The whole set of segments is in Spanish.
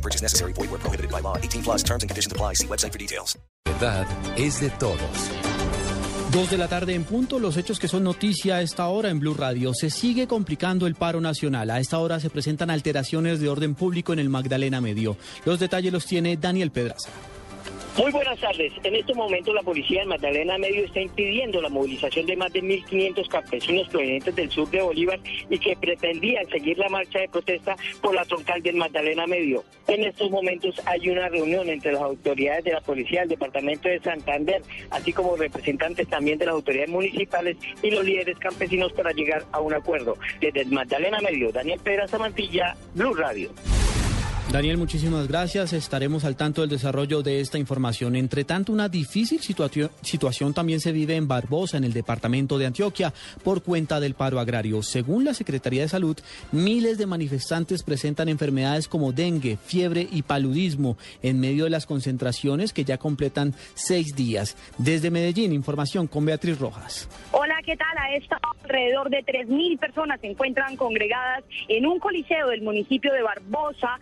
No purchase necessary. Void where prohibited by law. 18 plus terms and conditions apply. See website for details. verdad es de todos. Dos de la tarde en punto, los hechos que son noticia a esta hora en Blue Radio. Se sigue complicando el paro nacional. A esta hora se presentan alteraciones de orden público en el Magdalena Medio. Los detalles los tiene Daniel Pedraza. Muy buenas tardes. En este momento la policía de Magdalena Medio está impidiendo la movilización de más de 1.500 campesinos provenientes del sur de Bolívar y que pretendían seguir la marcha de protesta por la troncal del Magdalena Medio. En estos momentos hay una reunión entre las autoridades de la policía del departamento de Santander, así como representantes también de las autoridades municipales y los líderes campesinos para llegar a un acuerdo. Desde el Magdalena Medio, Daniel Pedra Mantilla, Blue Radio. Daniel, muchísimas gracias. Estaremos al tanto del desarrollo de esta información. Entre tanto, una difícil situación, también se vive en Barbosa, en el departamento de Antioquia, por cuenta del paro agrario. Según la Secretaría de Salud, miles de manifestantes presentan enfermedades como dengue, fiebre y paludismo en medio de las concentraciones que ya completan seis días. Desde Medellín, información con Beatriz Rojas. Hola, ¿qué tal? A esta alrededor de 3.000 personas se encuentran congregadas en un coliseo del municipio de Barbosa,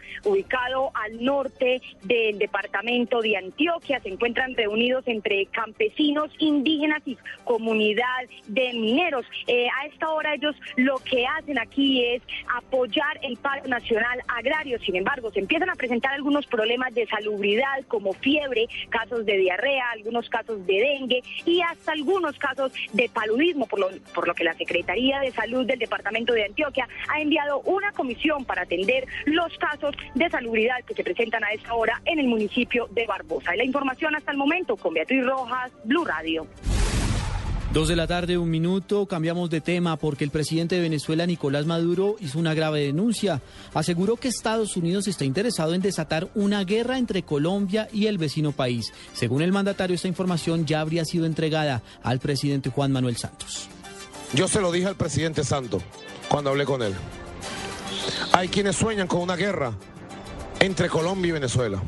al norte del departamento de Antioquia. Se encuentran reunidos entre campesinos, indígenas y comunidad de mineros. Eh, a esta hora ellos lo que hacen aquí es apoyar el paro nacional agrario. Sin embargo, se empiezan a presentar algunos problemas de salubridad como fiebre, casos de diarrea, algunos casos de dengue y hasta algunos casos de paludismo, por lo, por lo que la Secretaría de Salud del Departamento de Antioquia ha enviado una comisión para atender los casos de salubridad que se presentan a esta hora en el municipio de Barbosa. Y la información hasta el momento con Beatriz Rojas, Blue Radio. Dos de la tarde, un minuto, cambiamos de tema porque el presidente de Venezuela, Nicolás Maduro, hizo una grave denuncia. Aseguró que Estados Unidos está interesado en desatar una guerra entre Colombia y el vecino país. Según el mandatario, esta información ya habría sido entregada al presidente Juan Manuel Santos. Yo se lo dije al presidente Santos cuando hablé con él. Hay quienes sueñan con una guerra entre Colombia y Venezuela.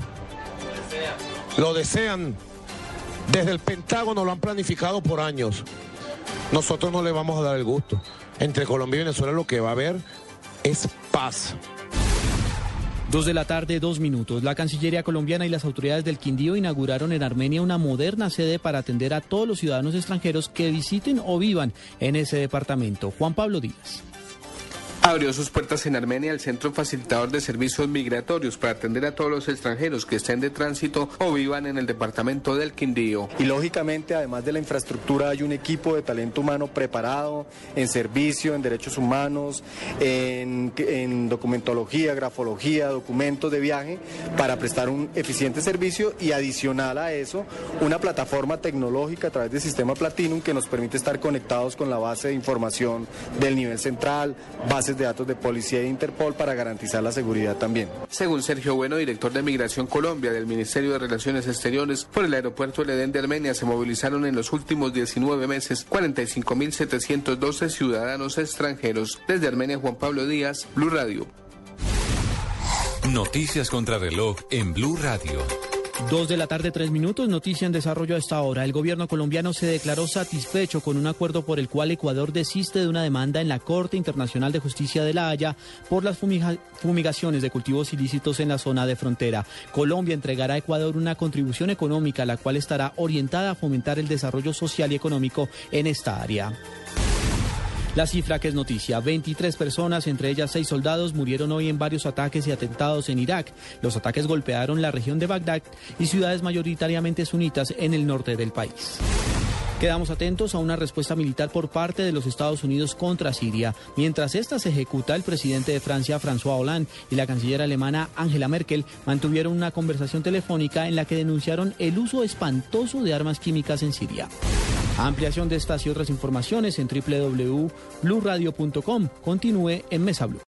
Lo desean. Desde el Pentágono lo han planificado por años. Nosotros no le vamos a dar el gusto. Entre Colombia y Venezuela lo que va a haber es paz. Dos de la tarde, dos minutos. La Cancillería colombiana y las autoridades del Quindío inauguraron en Armenia una moderna sede para atender a todos los ciudadanos extranjeros que visiten o vivan en ese departamento. Juan Pablo Díaz. Abrió sus puertas en Armenia el Centro Facilitador de Servicios Migratorios para atender a todos los extranjeros que estén de tránsito o vivan en el departamento del Quindío. Y lógicamente, además de la infraestructura, hay un equipo de talento humano preparado en servicio, en derechos humanos, en, en documentología, grafología, documentos de viaje, para prestar un eficiente servicio y adicional a eso, una plataforma tecnológica a través del sistema Platinum que nos permite estar conectados con la base de información del nivel central, base de datos de policía e Interpol para garantizar la seguridad también. Según Sergio Bueno, director de Migración Colombia del Ministerio de Relaciones Exteriores, por el aeropuerto El Edén de Armenia se movilizaron en los últimos 19 meses 45.712 ciudadanos extranjeros. Desde Armenia, Juan Pablo Díaz, Blue Radio. Noticias contra reloj en Blue Radio. Dos de la tarde, tres minutos. Noticia en desarrollo a esta hora. El gobierno colombiano se declaró satisfecho con un acuerdo por el cual Ecuador desiste de una demanda en la Corte Internacional de Justicia de La Haya por las fumiga fumigaciones de cultivos ilícitos en la zona de frontera. Colombia entregará a Ecuador una contribución económica, la cual estará orientada a fomentar el desarrollo social y económico en esta área. La cifra que es noticia, 23 personas, entre ellas 6 soldados, murieron hoy en varios ataques y atentados en Irak. Los ataques golpearon la región de Bagdad y ciudades mayoritariamente sunitas en el norte del país. Quedamos atentos a una respuesta militar por parte de los Estados Unidos contra Siria. Mientras esta se ejecuta, el presidente de Francia, François Hollande, y la canciller alemana Angela Merkel mantuvieron una conversación telefónica en la que denunciaron el uso espantoso de armas químicas en Siria. Ampliación de estas y otras informaciones en www.bluradio.com. Continúe en Mesa Blue.